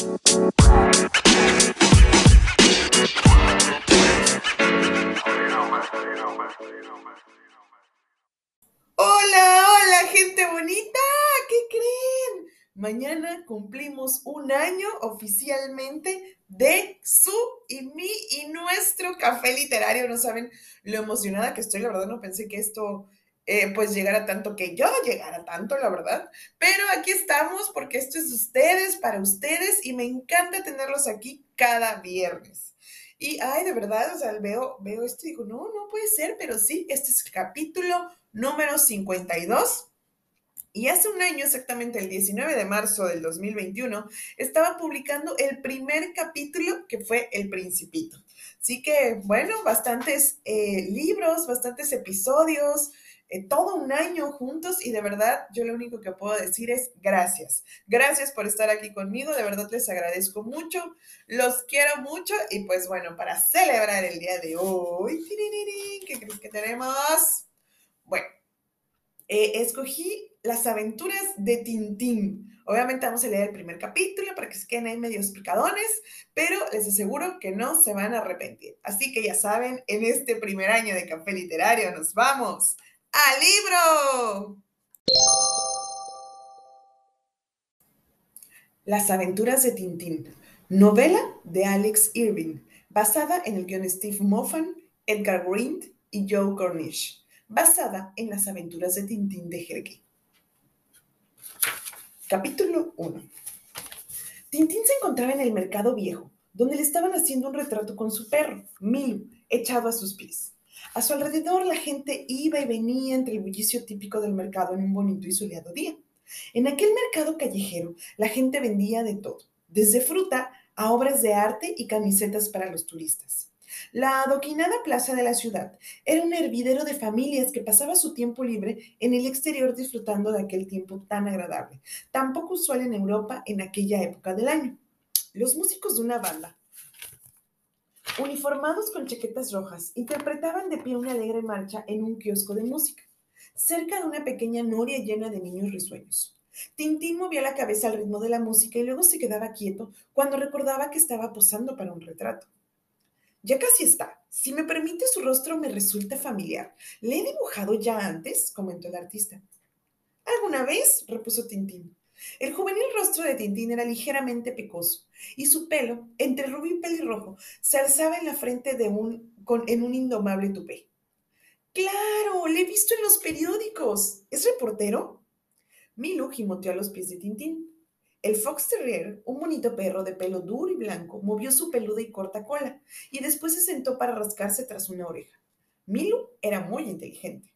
Hola, hola, gente bonita. ¿Qué creen? Mañana cumplimos un año oficialmente de su y mi y nuestro café literario. No saben lo emocionada que estoy. La verdad no pensé que esto eh, pues llegara tanto, que yo llegara tanto, la verdad. Pero aquí estamos porque esto es de ustedes, para ustedes y me encanta tenerlos aquí cada viernes. Y, ay, de verdad, o sea, veo, veo esto y digo, no, no puede ser, pero sí, este es el capítulo número 52. Y hace un año, exactamente el 19 de marzo del 2021, estaba publicando el primer capítulo que fue El Principito. Así que, bueno, bastantes eh, libros, bastantes episodios, eh, todo un año juntos y de verdad yo lo único que puedo decir es gracias. Gracias por estar aquí conmigo, de verdad les agradezco mucho, los quiero mucho y pues bueno, para celebrar el día de hoy, ¿qué crees que tenemos? Bueno, eh, escogí las aventuras de Tintín. Obviamente vamos a leer el primer capítulo para que se queden ahí medio explicadones, pero les aseguro que no se van a arrepentir. Así que ya saben, en este primer año de Café Literario nos vamos al libro. Las aventuras de Tintín, novela de Alex Irving, basada en el guion Steve Moffat, Edgar Green y Joe Cornish, basada en las aventuras de Tintín de Hergé. Capítulo 1. Tintín se encontraba en el mercado viejo, donde le estaban haciendo un retrato con su perro, Milo, echado a sus pies. A su alrededor la gente iba y venía entre el bullicio típico del mercado en un bonito y soleado día. En aquel mercado callejero la gente vendía de todo, desde fruta a obras de arte y camisetas para los turistas. La adoquinada plaza de la ciudad era un hervidero de familias que pasaba su tiempo libre en el exterior disfrutando de aquel tiempo tan agradable, tan poco usual en Europa en aquella época del año. Los músicos de una banda uniformados con chaquetas rojas, interpretaban de pie una alegre marcha en un kiosco de música, cerca de una pequeña noria llena de niños risueños. Tintín movía la cabeza al ritmo de la música y luego se quedaba quieto cuando recordaba que estaba posando para un retrato. Ya casi está. Si me permite, su rostro me resulta familiar. ¿Le he dibujado ya antes? comentó el artista. ¿Alguna vez? repuso Tintín. El juvenil rostro de Tintín era ligeramente pecoso y su pelo, entre rubio y pelirrojo, se alzaba en la frente de un, con, en un indomable tupé. ¡Claro! Le he visto en los periódicos. ¿Es reportero? Milo gimoteó a los pies de Tintín. El Fox Terrier, un bonito perro de pelo duro y blanco, movió su peluda y corta cola y después se sentó para rascarse tras una oreja. Milo era muy inteligente.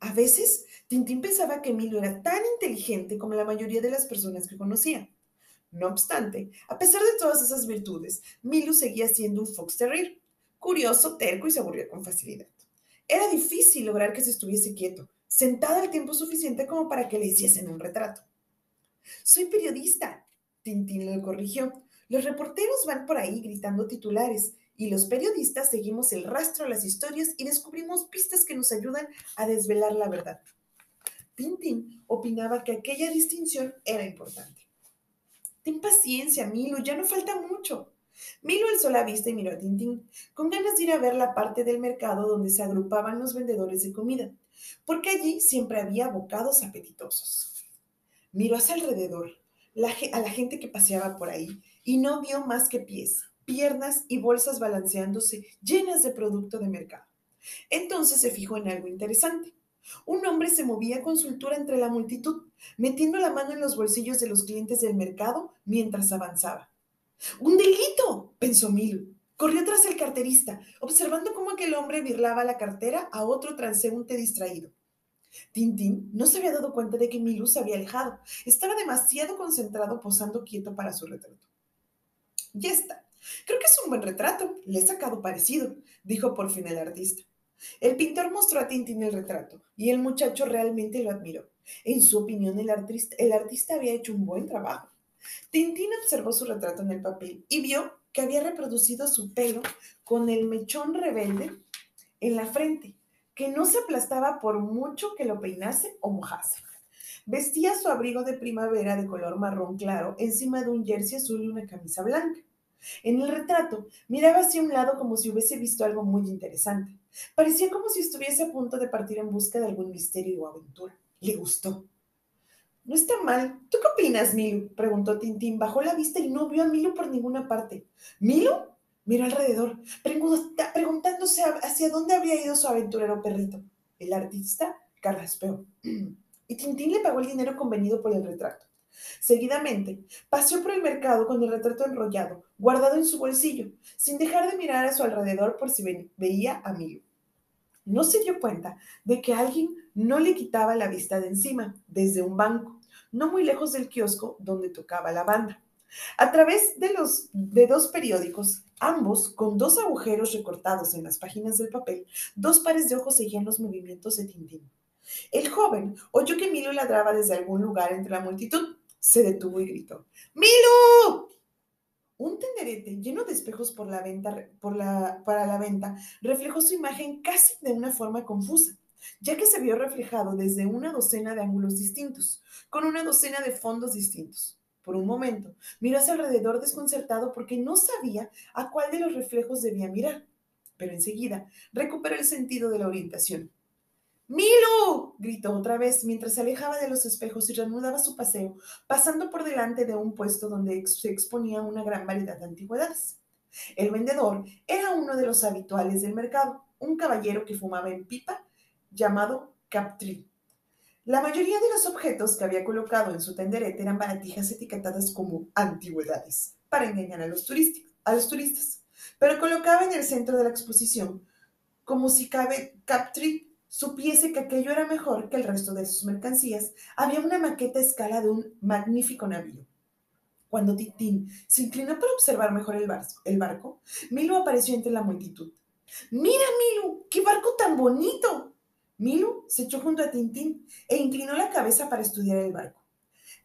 A veces, Tintín pensaba que Milo era tan inteligente como la mayoría de las personas que conocía. No obstante, a pesar de todas esas virtudes, Milo seguía siendo un fox terrier, curioso, terco y se aburría con facilidad. Era difícil lograr que se estuviese quieto, sentado el tiempo suficiente como para que le hiciesen un retrato. Soy periodista, Tintín lo corrigió. Los reporteros van por ahí gritando titulares y los periodistas seguimos el rastro de las historias y descubrimos pistas que nos ayudan a desvelar la verdad. Tintín opinaba que aquella distinción era importante. Ten paciencia, Milo, ya no falta mucho. Milo alzó la vista y miró a Tintín, con ganas de ir a ver la parte del mercado donde se agrupaban los vendedores de comida, porque allí siempre había bocados apetitosos. Miró hacia alrededor, a la gente que paseaba por ahí, y no vio más que pies, piernas y bolsas balanceándose llenas de producto de mercado. Entonces se fijó en algo interesante. Un hombre se movía con soltura entre la multitud, metiendo la mano en los bolsillos de los clientes del mercado mientras avanzaba. ¡Un delito! pensó Milo. Corrió tras el carterista, observando cómo aquel hombre birlaba la cartera a otro transeúnte distraído. Tintín no se había dado cuenta de que Milú se había alejado. Estaba demasiado concentrado posando quieto para su retrato. Ya está, Creo que es un buen retrato. Le he sacado parecido, dijo por fin el artista. El pintor mostró a Tintín el retrato y el muchacho realmente lo admiró. En su opinión, el artista, había hecho un buen trabajo. Tintín observó su retrato en el papel y vio que había reproducido su pelo con el mechón rebelde en la frente, que no se aplastaba por mucho que lo peinase o mojase. Vestía su abrigo de primavera de color marrón claro encima de un jersey azul y una camisa blanca. En el retrato miraba hacia un lado como si hubiese visto algo muy interesante. Parecía como si estuviese a punto de partir en busca de algún misterio o aventura. Le gustó. No está mal. ¿Tú qué opinas, Milu? preguntó Tintín. Bajó la vista y no vio a Milu por ninguna parte. ¿Milu? Miró alrededor, preguntándose hacia dónde había ido su aventurero perrito. El artista carraspeó. Y Tintín le pagó el dinero convenido por el retrato. Seguidamente, paseó por el mercado con el retrato enrollado, guardado en su bolsillo, sin dejar de mirar a su alrededor por si veía a Milu. No se dio cuenta de que alguien no le quitaba la vista de encima, desde un banco, no muy lejos del kiosco donde tocaba la banda. A través de, los, de dos periódicos, ambos con dos agujeros recortados en las páginas del papel, dos pares de ojos seguían los movimientos de Tintín. El joven oyó que Milo ladraba desde algún lugar entre la multitud se detuvo y gritó, ¡Milo! Un tenderete lleno de espejos por la venta, por la, para la venta reflejó su imagen casi de una forma confusa, ya que se vio reflejado desde una docena de ángulos distintos, con una docena de fondos distintos. Por un momento, miró hacia alrededor desconcertado porque no sabía a cuál de los reflejos debía mirar, pero enseguida recuperó el sentido de la orientación. ¡Milo! gritó otra vez mientras se alejaba de los espejos y reanudaba su paseo, pasando por delante de un puesto donde se exponía una gran variedad de antigüedades. El vendedor era uno de los habituales del mercado, un caballero que fumaba en pipa llamado Captree. La mayoría de los objetos que había colocado en su tenderete eran baratijas etiquetadas como antigüedades, para engañar a los, a los turistas. Pero colocaba en el centro de la exposición, como si Captree supiese que aquello era mejor que el resto de sus mercancías, había una maqueta a escala de un magnífico navío. Cuando Titín se inclinó para observar mejor el, barco, Milu apareció entre la multitud. ¡Mira, Milu! ¡Qué barco tan bonito! Milu se echó junto a Tintín e inclinó la cabeza para estudiar el barco.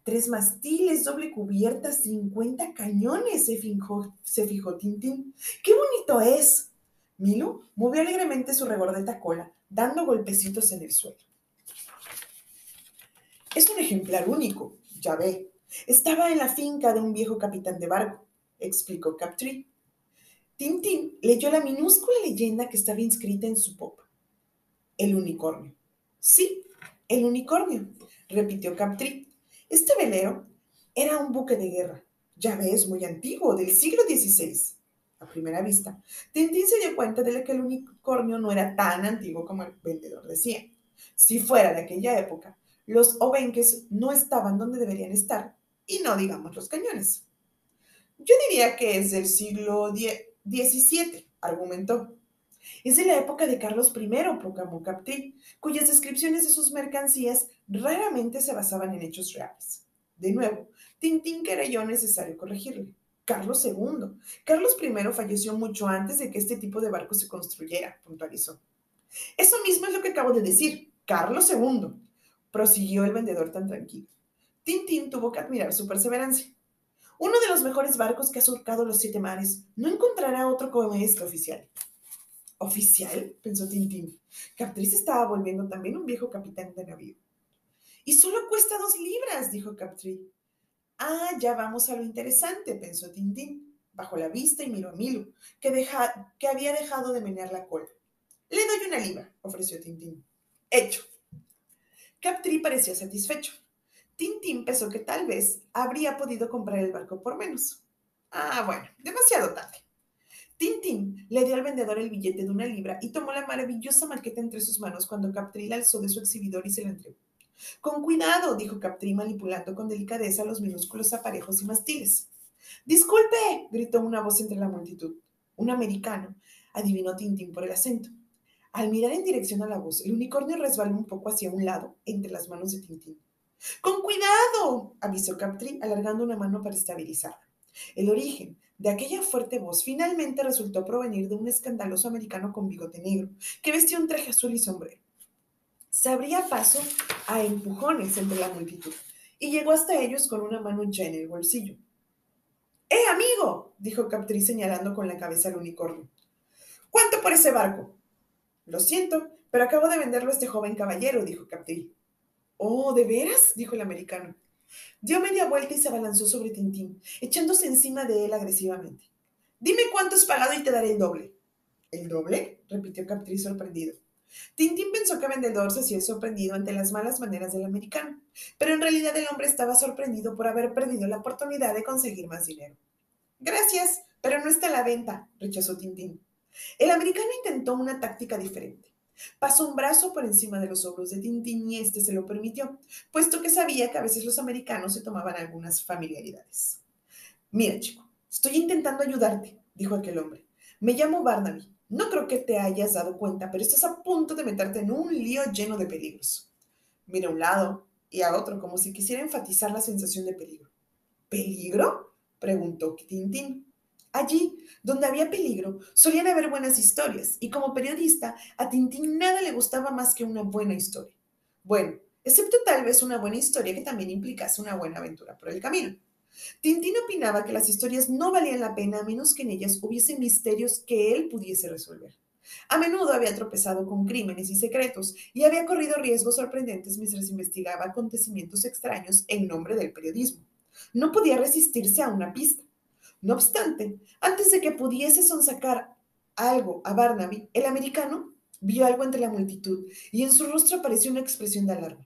Tres mastiles, doble cubierta, cincuenta cañones, se fijó, se fijó Tintín. ¡Qué bonito es! Milu movió alegremente su regordeta cola, dando golpecitos en el suelo. Es un ejemplar único, ya ve. Estaba en la finca de un viejo capitán de barco, explicó Captree. Tintín leyó la minúscula leyenda que estaba inscrita en su popa. El unicornio. Sí, el unicornio, repitió Captree. Este velero era un buque de guerra. Ya ves, muy antiguo, del siglo XVI a primera vista, Tintín se dio cuenta de que el unicornio no era tan antiguo como el vendedor decía. Si fuera de aquella época, los obenques no estaban donde deberían estar, y no digamos los cañones. Yo diría que es del siglo XVII, argumentó. Es de la época de Carlos I, proclamó Capti, cuyas descripciones de sus mercancías raramente se basaban en hechos reales. De nuevo, Tintín creyó necesario corregirle. Carlos II. Carlos I falleció mucho antes de que este tipo de barco se construyera, puntualizó. Eso mismo es lo que acabo de decir, Carlos II, prosiguió el vendedor tan tranquilo. Tintín tuvo que admirar su perseverancia. Uno de los mejores barcos que ha surcado los siete mares. No encontrará otro como este oficial. ¿Oficial? pensó Tintín. Captriz estaba volviendo también un viejo capitán de navío. Y solo cuesta dos libras, dijo Captriz. Ah, ya vamos a lo interesante, pensó Tintín. Bajó la vista y miró a Milo, que, había dejado de menear la cola. Le doy una libra, ofreció Tintín. Hecho. Captri parecía satisfecho. Tintín pensó que tal vez habría podido comprar el barco por menos. Ah, bueno, demasiado tarde. Tintín le dio al vendedor el billete de una libra y tomó la maravillosa maqueta entre sus manos cuando Captri la alzó de su exhibidor y se la entregó. Con cuidado, dijo Captri manipulando con delicadeza los minúsculos aparejos y mastiles. Disculpe, gritó una voz entre la multitud. Un americano, adivinó Tintín por el acento. Al mirar en dirección a la voz, el unicornio resbaló un poco hacia un lado, entre las manos de Tintín. ¡Con cuidado! avisó Captri, alargando una mano para estabilizarla. El origen de aquella fuerte voz finalmente resultó provenir de un escandaloso americano con bigote negro, que vestía un traje azul y sombrero se abría paso a empujones entre la multitud y llegó hasta ellos con una mano en el bolsillo. ¡Eh, amigo! dijo Captri señalando con la cabeza al unicornio. ¿Cuánto por ese barco? Lo siento, pero acabo de venderlo a este joven caballero, dijo Captri. Oh, ¿de veras? dijo el americano. Dio media vuelta y se abalanzó sobre Tintín, echándose encima de él agresivamente. Dime cuánto has pagado y te daré el doble. ¿El doble? repitió Captri sorprendido. Tintín pensó que vendedor se hacía sorprendido ante las malas maneras del americano, pero en realidad el hombre estaba sorprendido por haber perdido la oportunidad de conseguir más dinero. Gracias, pero no está a la venta, rechazó Tintín. El americano intentó una táctica diferente. Pasó un brazo por encima de los hombros de Tintín y este se lo permitió, puesto que sabía que a veces los americanos se tomaban algunas familiaridades. Mira, chico, estoy intentando ayudarte, dijo aquel hombre. Me llamo Barnaby. No creo que te hayas dado cuenta, pero estás a punto de meterte en un lío lleno de peligros. Mira a un lado y a otro como si quisiera enfatizar la sensación de peligro. ¿Peligro? preguntó Tintín. Allí, donde había peligro, solían haber buenas historias, y como periodista, a Tintín nada le gustaba más que una buena historia. Bueno, excepto tal vez una buena historia que también implicase una buena aventura por el camino. Tintín opinaba que las historias no valían la pena a menos que en ellas hubiese misterios que él pudiese resolver. A menudo había tropezado con crímenes y secretos y había corrido riesgos sorprendentes mientras investigaba acontecimientos extraños en nombre del periodismo. No podía resistirse a una pista. No obstante, antes de que pudiese sonsacar algo a Barnaby, el americano vio algo entre la multitud y en su rostro apareció una expresión de alarma.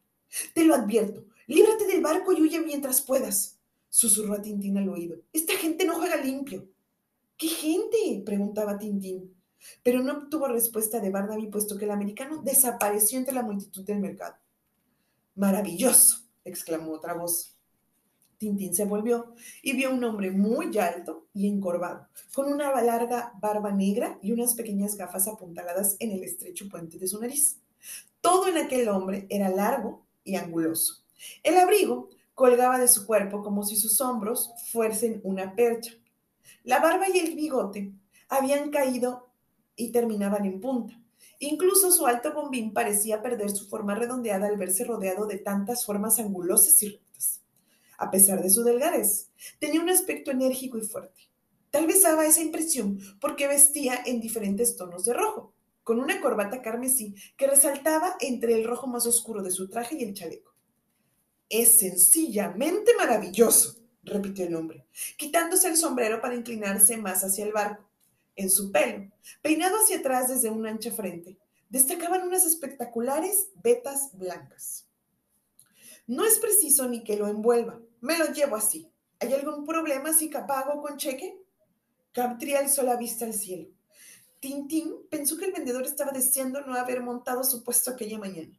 Te lo advierto, líbrate del barco y huye mientras puedas, susurró a Tintín al oído. Esta gente no juega limpio. ¿Qué gente? preguntaba Tintín. Pero no obtuvo respuesta de Barnaby, puesto que el americano desapareció entre la multitud del mercado. Maravilloso, exclamó otra voz. Tintín se volvió y vio un hombre muy alto y encorvado, con una larga barba negra y unas pequeñas gafas apuntaladas en el estrecho puente de su nariz. Todo en aquel hombre era largo y anguloso. El abrigo colgaba de su cuerpo como si sus hombros fuesen una percha. La barba y el bigote habían caído y terminaban en punta. Incluso su alto bombín parecía perder su forma redondeada al verse rodeado de tantas formas angulosas y a pesar de su delgadez. Tenía un aspecto enérgico y fuerte. Tal vez daba esa impresión porque vestía en diferentes tonos de rojo, con una corbata carmesí que resaltaba entre el rojo más oscuro de su traje y el chaleco. Es sencillamente maravilloso, repitió el hombre, quitándose el sombrero para inclinarse más hacia el barco. En su pelo, peinado hacia atrás desde una ancha frente, destacaban unas espectaculares vetas blancas. No es preciso ni que lo envuelva, me lo llevo así. ¿Hay algún problema si pago con cheque? Captri alzó la vista al cielo. Tintín pensó que el vendedor estaba deseando no haber montado su puesto aquella mañana.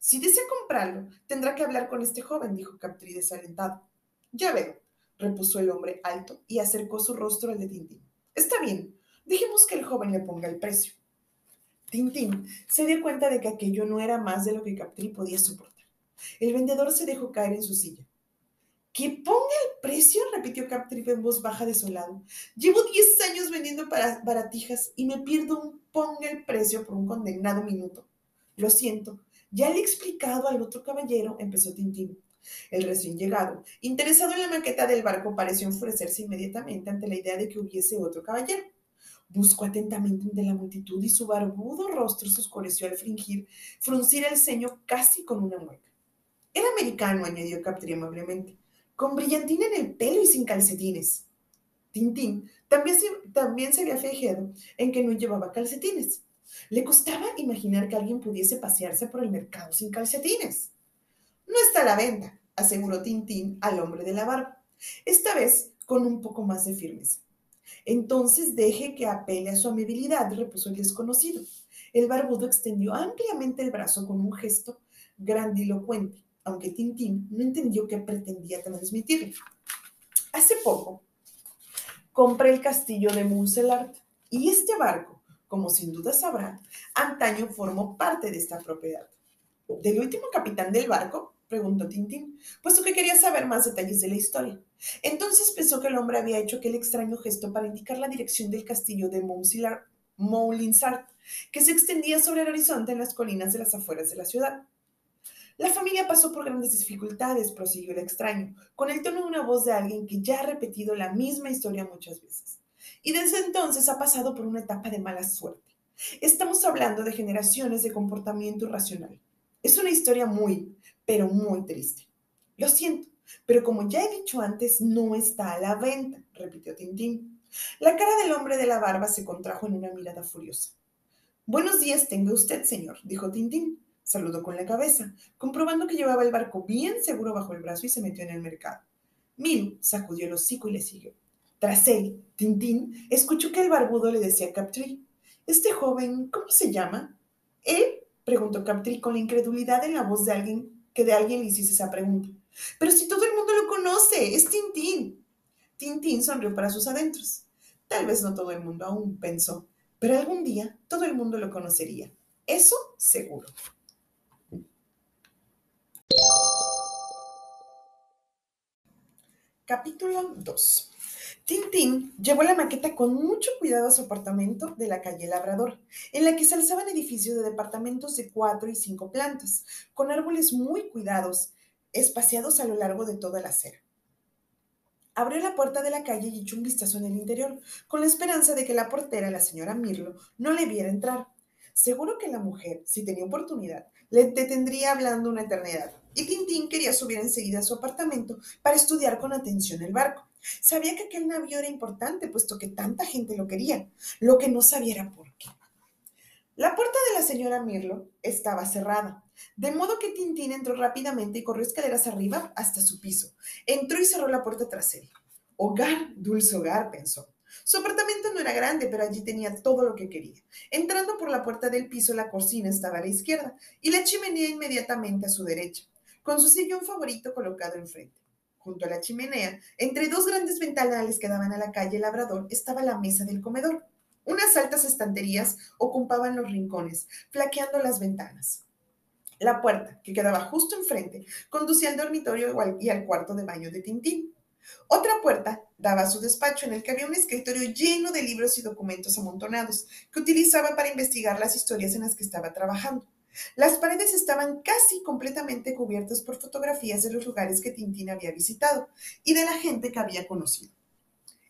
Si desea comprarlo, tendrá que hablar con este joven, dijo Captri desalentado. Ya veo, repuso el hombre alto y acercó su rostro al de Tintín. Está bien, dejemos que el joven le ponga el precio. Tintín se dio cuenta de que aquello no era más de lo que Captri podía soportar. El vendedor se dejó caer en su silla. ¿Que ponga el precio? repitió Captrip en voz baja desolado. Llevo diez años vendiendo para baratijas y me pierdo un ponga el precio por un condenado minuto. Lo siento, ya le he explicado al otro caballero, empezó Tintín. El recién llegado, interesado en la maqueta del barco, pareció enfurecerse inmediatamente ante la idea de que hubiese otro caballero. Buscó atentamente entre la multitud y su barbudo rostro se oscureció al fingir fruncir el ceño casi con una mueca. El americano, añadió Captrip amablemente con brillantina en el pelo y sin calcetines. Tintín también se, también se había fijado en que no llevaba calcetines. Le costaba imaginar que alguien pudiese pasearse por el mercado sin calcetines. No está a la venta, aseguró Tintín al hombre de la barba, esta vez con un poco más de firmeza. Entonces deje que apele a su amabilidad, repuso el desconocido. El barbudo extendió ampliamente el brazo con un gesto grandilocuente aunque Tintín no entendió qué pretendía transmitirle. Hace poco compré el castillo de Montserrat y este barco, como sin duda sabrá, antaño formó parte de esta propiedad. ¿Del último capitán del barco? preguntó Tintín, puesto que quería saber más detalles de la historia. Entonces pensó que el hombre había hecho aquel extraño gesto para indicar la dirección del castillo de Moulinsart, que se extendía sobre el horizonte en las colinas de las afueras de la ciudad. La familia pasó por grandes dificultades, prosiguió el extraño, con el tono de una voz de alguien que ya ha repetido la misma historia muchas veces. Y desde entonces ha pasado por una etapa de mala suerte. Estamos hablando de generaciones de comportamiento irracional. Es una historia muy, pero muy triste. Lo siento, pero como ya he dicho antes, no está a la venta, repitió Tintín. La cara del hombre de la barba se contrajo en una mirada furiosa. Buenos días tenga usted, señor, dijo Tintín. Saludó con la cabeza, comprobando que llevaba el barco bien seguro bajo el brazo y se metió en el mercado. Mil sacudió el hocico y le siguió. Tras él, Tintín escuchó que el barbudo le decía a Captree, Este joven, ¿cómo se llama? ¿Él? preguntó Captree con la incredulidad en la voz de alguien que de alguien le hiciese esa pregunta. Pero si todo el mundo lo conoce, es Tintín. Tintín sonrió para sus adentros. Tal vez no todo el mundo aún pensó, pero algún día todo el mundo lo conocería. Eso seguro. Capítulo 2. Tintín llevó la maqueta con mucho cuidado a su apartamento de la calle Labrador, en la que se alzaban edificios de departamentos de cuatro y cinco plantas, con árboles muy cuidados, espaciados a lo largo de toda la acera. Abrió la puerta de la calle y echó un vistazo en el interior, con la esperanza de que la portera, la señora Mirlo, no le viera entrar. Seguro que la mujer, si tenía oportunidad, le detendría hablando una eternidad, y Tintín quería subir enseguida a su apartamento para estudiar con atención el barco. Sabía que aquel navío era importante, puesto que tanta gente lo quería. Lo que no sabía era por qué. La puerta de la señora Mirlo estaba cerrada, de modo que Tintín entró rápidamente y corrió escaleras arriba hasta su piso. Entró y cerró la puerta tras él. Hogar, dulce hogar, pensó. Su apartamento no era grande, pero allí tenía todo lo que quería. Entrando por la puerta del piso, la cocina estaba a la izquierda y la chimenea inmediatamente a su derecha con su sillón favorito colocado enfrente. Junto a la chimenea, entre dos grandes ventanales que daban a la calle Labrador, estaba la mesa del comedor. Unas altas estanterías ocupaban los rincones, flaqueando las ventanas. La puerta, que quedaba justo enfrente, conducía al dormitorio y al cuarto de baño de Tintín. Otra puerta daba a su despacho en el que había un escritorio lleno de libros y documentos amontonados que utilizaba para investigar las historias en las que estaba trabajando. Las paredes estaban casi completamente cubiertas por fotografías de los lugares que Tintín había visitado y de la gente que había conocido.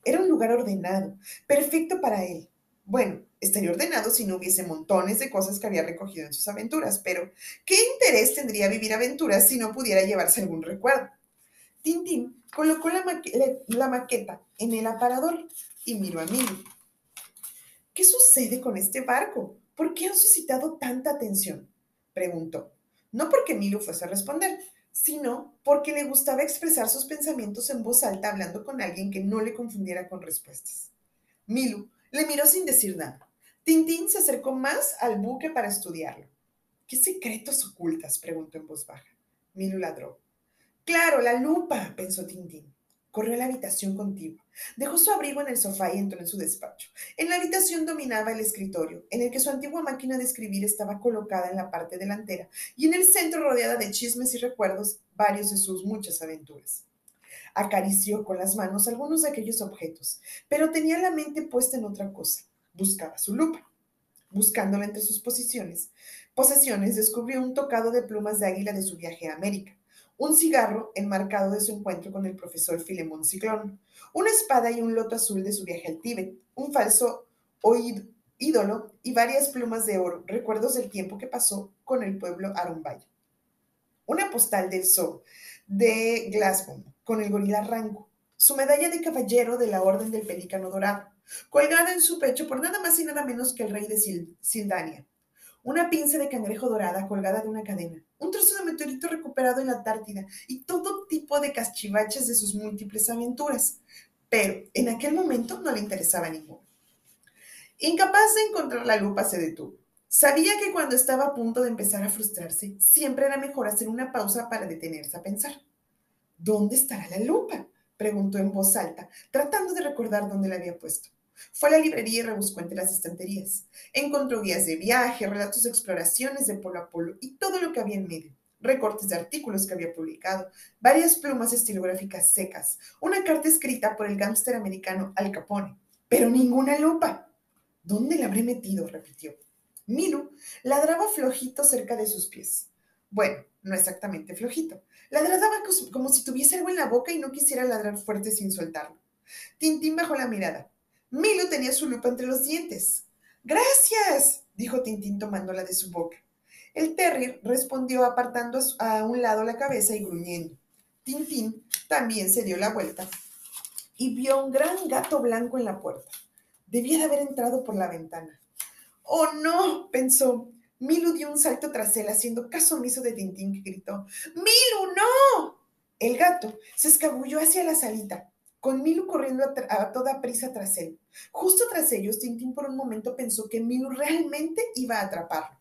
Era un lugar ordenado, perfecto para él. Bueno, estaría ordenado si no hubiese montones de cosas que había recogido en sus aventuras, pero ¿qué interés tendría vivir aventuras si no pudiera llevarse algún recuerdo? Tintín colocó la, maqueta en el aparador y miró a mí. ¿Qué sucede con este barco? ¿Por qué han suscitado tanta atención? Preguntó. No porque Milu fuese a responder, sino porque le gustaba expresar sus pensamientos en voz alta hablando con alguien que no le confundiera con respuestas. Milu le miró sin decir nada. Tintín se acercó más al buque para estudiarlo. ¿Qué secretos ocultas? preguntó en voz baja. Milu ladró. Claro, la lupa, pensó Tintín. Corrió a la habitación contigua. Dejó su abrigo en el sofá y entró en su despacho. En la habitación dominaba el escritorio, en el que su antigua máquina de escribir estaba colocada en la parte delantera, y en el centro, rodeada de chismes y recuerdos, varios de sus muchas aventuras. Acarició con las manos algunos de aquellos objetos, pero tenía la mente puesta en otra cosa. Buscaba su lupa. Buscándola entre sus posiciones, posesiones, descubrió un tocado de plumas de águila de su viaje a América un cigarro enmarcado de su encuentro con el profesor Filemón Ciclón, una espada y un loto azul de su viaje al Tíbet, un falso ídolo y varias plumas de oro, recuerdos del tiempo que pasó con el pueblo Arumbayo. Una postal del zoo de Glasgow con el gorila Rango, su medalla de caballero de la Orden del Pelícano Dorado, colgada en su pecho por nada más y nada menos que el rey de Sildania, una pinza de cangrejo dorada colgada de una cadena, un trozo de meteorito recuperado en la Antártida y todo tipo de cachivaches de sus múltiples aventuras. Pero en aquel momento no le interesaba ninguno. Incapaz de encontrar la lupa, se detuvo. Sabía que cuando estaba a punto de empezar a frustrarse, siempre era mejor hacer una pausa para detenerse a pensar. ¿Dónde estará la lupa? preguntó en voz alta, tratando de recordar dónde la había puesto. Fue a la librería y rebuscó entre las estanterías. Encontró guías de viaje, relatos de exploraciones de polo a polo y todo lo que había en medio. Recortes de artículos que había publicado, varias plumas estilográficas secas, una carta escrita por el gángster americano Al Capone, pero ninguna lupa. ¿Dónde la habré metido? repitió. Milu ladraba flojito cerca de sus pies. Bueno, no exactamente flojito. Ladraba como si tuviese algo en la boca y no quisiera ladrar fuerte sin soltarlo. Tintín bajó la mirada. Milo tenía su lupa entre los dientes. Gracias, dijo Tintín tomándola de su boca. El terrier respondió apartando a un lado la cabeza y gruñendo. Tintín también se dio la vuelta y vio un gran gato blanco en la puerta. Debía de haber entrado por la ventana. ¡Oh, no! pensó. Milu dio un salto tras él, haciendo caso omiso de Tintín, que gritó: ¡Milu, no! El gato se escabulló hacia la salita, con Milu corriendo a, toda prisa tras él. Justo tras ellos, Tintín por un momento pensó que Milu realmente iba a atraparlo.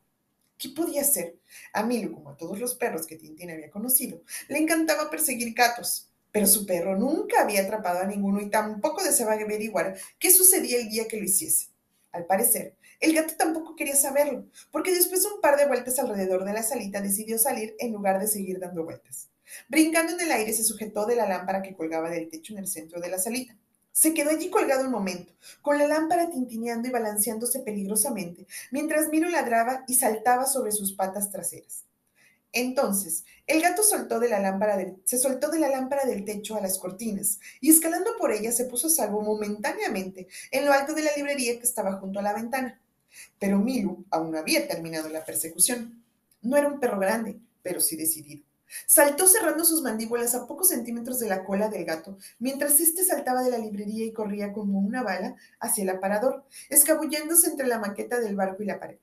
¿Qué podía hacer? A Milu, como a todos los perros que Tintín había conocido, le encantaba perseguir gatos. Pero su perro nunca había atrapado a ninguno y tampoco deseaba averiguar qué sucedía el día que lo hiciese. Al parecer, el gato tampoco quería saberlo, porque después de un par de vueltas alrededor de la salita decidió salir en lugar de seguir dando vueltas. Brincando en el aire se sujetó de la lámpara que colgaba del techo en el centro de la salita. Se quedó allí colgado un momento, con la lámpara tintineando y balanceándose peligrosamente, mientras Miro ladraba y saltaba sobre sus patas traseras. Entonces, el gato soltó de la lámpara se soltó de la lámpara del techo a las cortinas y escalando por ella se puso a salvo momentáneamente en lo alto de la librería que estaba junto a la ventana. Pero Milu aún no había terminado la persecución. No era un perro grande, pero sí decidido. Saltó cerrando sus mandíbulas a pocos centímetros de la cola del gato, mientras éste saltaba de la librería y corría como una bala hacia el aparador, escabulléndose entre la maqueta del barco y la pared.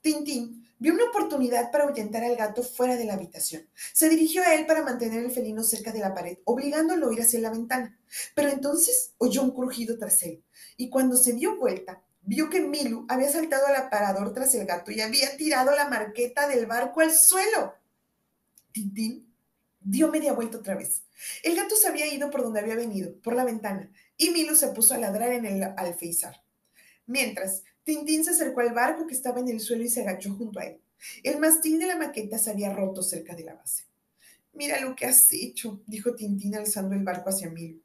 Tintín vio una oportunidad para ahuyentar al gato fuera de la habitación. Se dirigió a él para mantener el felino cerca de la pared, obligándolo a ir hacia la ventana. Pero entonces oyó un crujido tras él, y cuando se dio vuelta, vio que Milu había saltado al aparador tras el gato y había tirado la marqueta del barco al suelo. Tintín dio media vuelta otra vez. El gato se había ido por donde había venido, por la ventana, y Milu se puso a ladrar en el alfeizar. Mientras, Tintín se acercó al barco que estaba en el suelo y se agachó junto a él. El mastil de la maqueta se había roto cerca de la base. Mira lo que has hecho, dijo Tintín alzando el barco hacia Milu,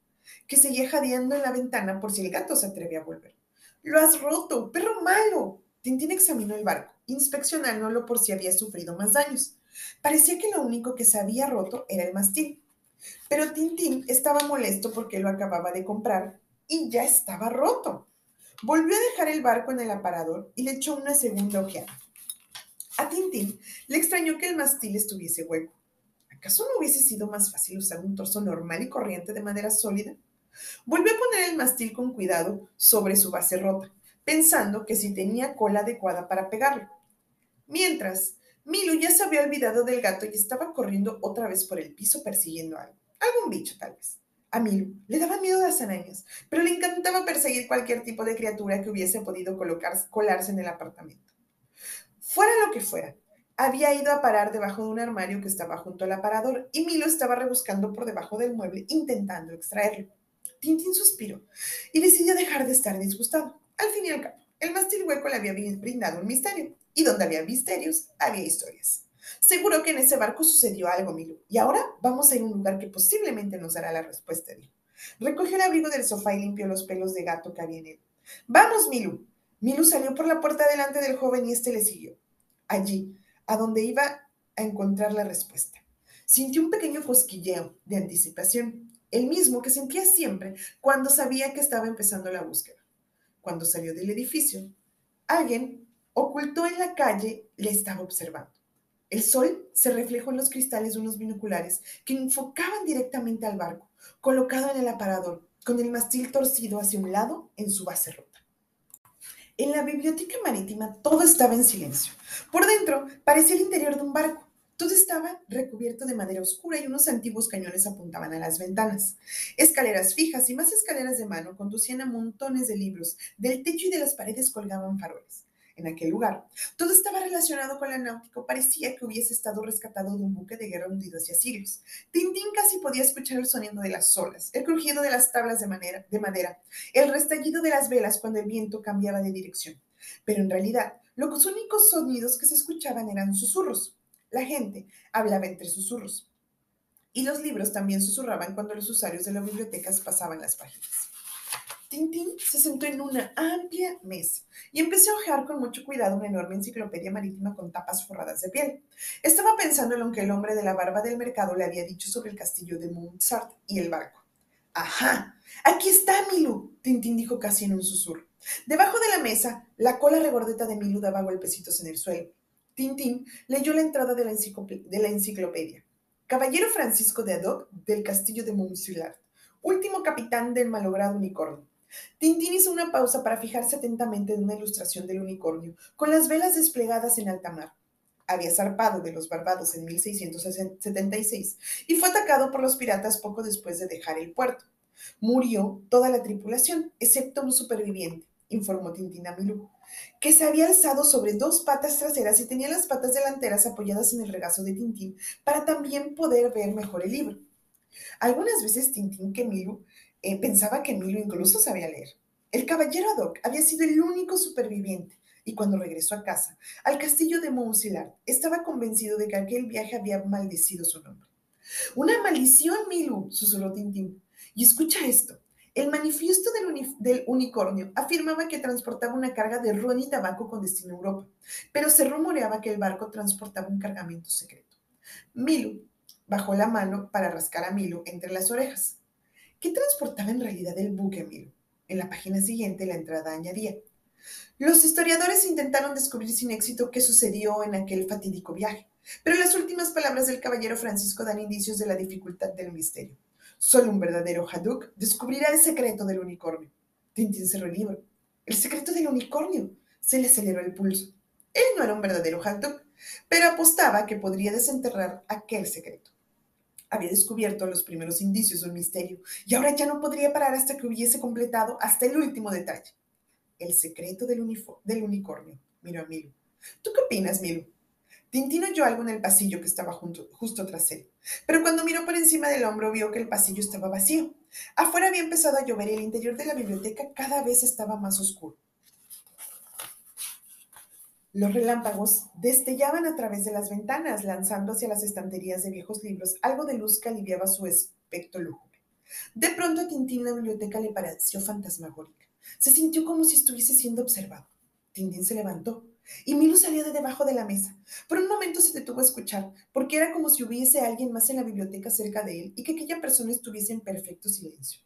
que seguía jadeando en la ventana por si el gato se atrevía a volver. Lo has roto, perro malo. Tintín examinó el barco, inspeccionándolo por si había sufrido más daños. Parecía que lo único que se había roto era el mastil. Pero Tintín estaba molesto porque lo acababa de comprar y ya estaba roto. Volvió a dejar el barco en el aparador y le echó una segunda ojeada. A Tintín le extrañó que el mastil estuviese hueco. ¿Acaso no hubiese sido más fácil usar un torso normal y corriente de madera sólida? Volvió a poner el mastil con cuidado sobre su base rota, pensando que si tenía cola adecuada para pegarlo. Mientras, Milu ya se había olvidado del gato y estaba corriendo otra vez por el piso persiguiendo algo. Algún bicho, tal vez. A Milu le daban miedo las arañas, pero le encantaba perseguir cualquier tipo de criatura que hubiese podido colarse en el apartamento. Fuera lo que fuera, había ido a parar debajo de un armario que estaba junto al aparador y Milo estaba rebuscando por debajo del mueble intentando extraerlo. Tintín suspiró y decidió dejar de estar disgustado. Al fin y al cabo, el mástil hueco le había brindado un misterio y donde había misterios, había historias. Seguro que en ese barco sucedió algo, Milu. Y ahora vamos a ir a un lugar que posiblemente nos dará la respuesta, dijo. Recogió el abrigo del sofá y limpió los pelos de gato que había en él. Vamos, Milu. Milu salió por la puerta delante del joven y éste le siguió. Allí, a donde iba a encontrar la respuesta. Sintió un pequeño cosquilleo de anticipación, el mismo que sentía siempre cuando sabía que estaba empezando la búsqueda. Cuando salió del edificio, alguien ocultó en la calle le estaba observando. El sol se reflejó en los cristales de unos binoculares que enfocaban directamente al barco, colocado en el aparador, con el mastil torcido hacia un lado en su base rota. En la biblioteca marítima todo estaba en silencio. Por dentro parecía el interior de un barco. Todo estaba recubierto de madera oscura y unos antiguos cañones apuntaban a las ventanas. Escaleras fijas y más escaleras de mano conducían a montones de libros. Del techo y de las paredes colgaban faroles en aquel lugar. Todo estaba relacionado con la náutica, parecía que hubiese estado rescatado de un buque de guerra hundido hacia siglos. Tintín casi podía escuchar el sonido de las olas, el crujido de las tablas de, de madera, el restallido de las velas cuando el viento cambiaba de dirección. Pero en realidad, los únicos sonidos que se escuchaban eran susurros. La gente hablaba entre susurros. Y los libros también susurraban cuando los usuarios de las bibliotecas pasaban las páginas. Tintín se sentó en una amplia mesa y empezó a ojear con mucho cuidado una enorme enciclopedia marítima con tapas forradas de piel. Estaba pensando en lo que el hombre de la barba del mercado le había dicho sobre el castillo de Mozart y el barco. ¡Ajá! ¡Aquí está, Milu! Tintín dijo casi en un susurro. Debajo de la mesa, la cola regordeta de Milu daba golpecitos en el suelo. Tintín leyó la entrada de la, enciclopedia. Caballero Francisco de Adoc del castillo de Montserrat, último capitán del malogrado unicornio. Tintín hizo una pausa para fijarse atentamente en una ilustración del unicornio, con las velas desplegadas en alta mar. Había zarpado de los Barbados en 1676 y fue atacado por los piratas poco después de dejar el puerto. Murió toda la tripulación, excepto un superviviente, informó Tintín a Milú, que se había alzado sobre dos patas traseras y tenía las patas delanteras apoyadas en el regazo de Tintín para también poder ver mejor el libro. Algunas veces Tintín que Milú eh, pensaba que Milo incluso sabía leer. El caballero Adoc había sido el único superviviente y cuando regresó a casa, al castillo de Montsilard, estaba convencido de que aquel viaje había maldecido su nombre. Una maldición, Milu, susurró Tintín. Y escucha esto. El manifiesto del, unicornio afirmaba que transportaba una carga de ron y tabaco con destino a Europa, pero se rumoreaba que el barco transportaba un cargamento secreto. Milu bajó la mano para rascar a Milu entre las orejas. ¿Qué transportaba en realidad el buque Milu? En la página siguiente la entrada añadía. Los historiadores intentaron descubrir sin éxito qué sucedió en aquel fatídico viaje, pero las últimas palabras del caballero Francisco dan indicios de la dificultad del misterio. Solo un verdadero Haduk descubrirá el secreto del unicornio. Tintín cerró el libro. El secreto del unicornio. Se le aceleró el pulso. Él no era un verdadero Haduk, pero apostaba que podría desenterrar aquel secreto. Había descubierto los primeros indicios del misterio y ahora ya no podría parar hasta que hubiese completado hasta el último detalle. El secreto del, del unicornio. Miró a Milo. ¿Tú qué opinas, Milo? Tintín oyó algo en el pasillo que estaba justo tras él, pero cuando miró por encima del hombro vio que el pasillo estaba vacío. Afuera había empezado a llover y el interior de la biblioteca cada vez estaba más oscuro. Los relámpagos destellaban a través de las ventanas, lanzando hacia las estanterías de viejos libros algo de luz que aliviaba su aspecto lúgubre. De pronto a Tintín la biblioteca le pareció fantasmagórica. Se sintió como si estuviese siendo observado. Tintín se levantó, y Milo salió de debajo de la mesa. Por un momento se detuvo a escuchar, porque era como si hubiese alguien más en la biblioteca cerca de él y que aquella persona estuviese en perfecto silencio.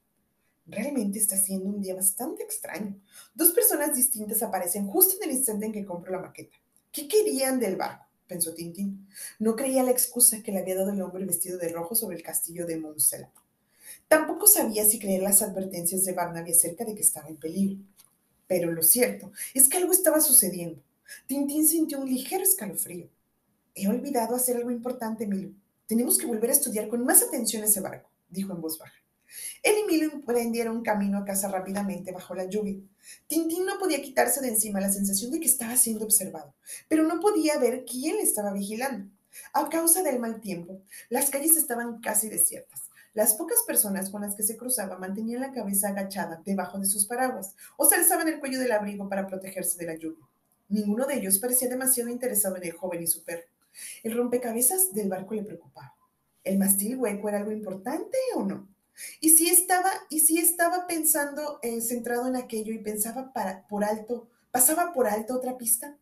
Realmente está siendo un día bastante extraño. Dos personas distintas aparecen justo en el instante en que compro la maqueta. ¿Qué querían del barco? pensó Tintín. No creía la excusa que le había dado el hombre vestido de rojo sobre el castillo de Montserrat. Tampoco sabía si creer las advertencias de Barnaby acerca de que estaba en peligro. Pero lo cierto es que algo estaba sucediendo. Tintín sintió un ligero escalofrío. He olvidado hacer algo importante, Milo. Tenemos que volver a estudiar con más atención ese barco, dijo en voz baja. Él y Milo emprendieron camino a casa rápidamente bajo la lluvia. Tintín no podía quitarse de encima la sensación de que estaba siendo observado, pero no podía ver quién le estaba vigilando. A causa del mal tiempo, las calles estaban casi desiertas. Las pocas personas con las que se cruzaba mantenían la cabeza agachada debajo de sus paraguas o se alzaban el cuello del abrigo para protegerse de la lluvia. Ninguno de ellos parecía demasiado interesado en el joven y su perro. El rompecabezas del barco le preocupaba. ¿El mastil hueco era algo importante o no? Y si estaba, y si estaba pensando, eh, centrado en aquello y pensaba para, por alto, pasaba por alto otra pista.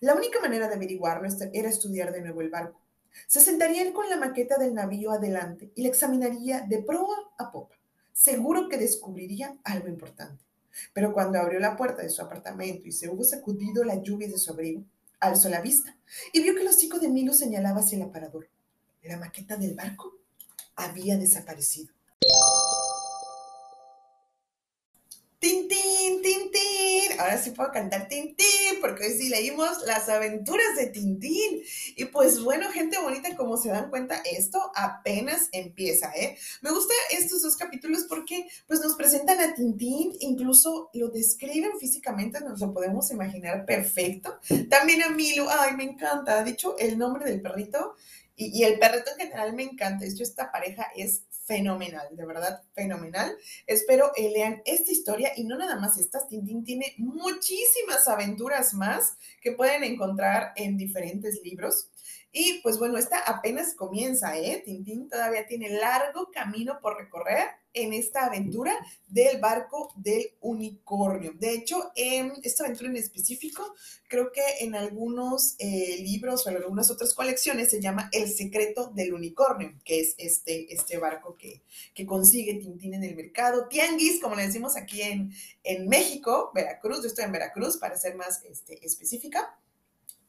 La única manera de averiguarlo era estudiar de nuevo el barco. Se sentaría él con la maqueta del navío adelante y la examinaría de proa a popa. Seguro que descubriría algo importante. Pero cuando abrió la puerta de su apartamento y se hubo sacudido la lluvia de su abrigo, alzó la vista y vio que el hocico de Milo señalaba hacia el aparador. La maqueta del barco había desaparecido. Ahora sí puedo cantar Tintín, porque hoy sí leímos las aventuras de Tintín. Y pues bueno, gente bonita, como se dan cuenta, esto apenas empieza, ¿eh? Me gustan estos dos capítulos porque pues nos presentan a Tintín, incluso lo describen físicamente, nos lo podemos imaginar perfecto. También a Milo, ay, me encanta. De hecho, el nombre del perrito y, y el perrito en general me encanta. De hecho, esta pareja es fenomenal, de verdad fenomenal. Espero eh, lean esta historia y no nada más estas. Tintín tiene muchísimas aventuras más que pueden encontrar en diferentes libros. Y pues bueno, esta apenas comienza, ¿eh? Tintín todavía tiene largo camino por recorrer en esta aventura del barco del unicornio. De hecho, en esta aventura en específico, creo que en algunos eh, libros o en algunas otras colecciones se llama El secreto del unicornio, que es este, este barco que, que consigue Tintín en el mercado. Tianguis, como le decimos aquí en, en México, Veracruz, yo estoy en Veracruz para ser más este, específica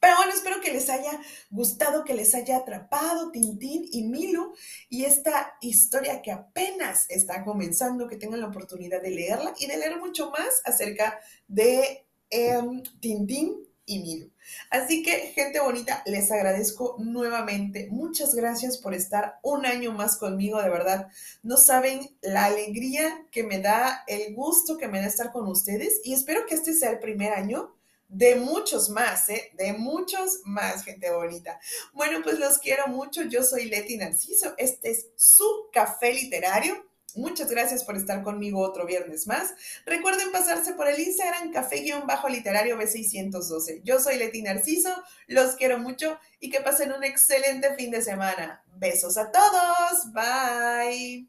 Pero bueno, espero que les haya gustado, que les haya atrapado Tintín y Milo y esta historia que apenas está comenzando, que tengan la oportunidad de leerla y de leer mucho más acerca de em, Tintín y Milo. Así que, gente bonita, les agradezco nuevamente. Muchas gracias por estar un año más conmigo, de verdad. No saben la alegría que me da, el gusto que me da estar con ustedes y espero que este sea el primer año de muchos más, ¿eh? De muchos más, gente bonita. Bueno, pues los quiero mucho. Yo soy Leti Narciso. Este es su café literario. Muchas gracias por estar conmigo otro viernes más. Recuerden pasarse por el Instagram café-literario B612. Yo soy Leti Narciso, los quiero mucho y que pasen un excelente fin de semana. Besos a todos. Bye.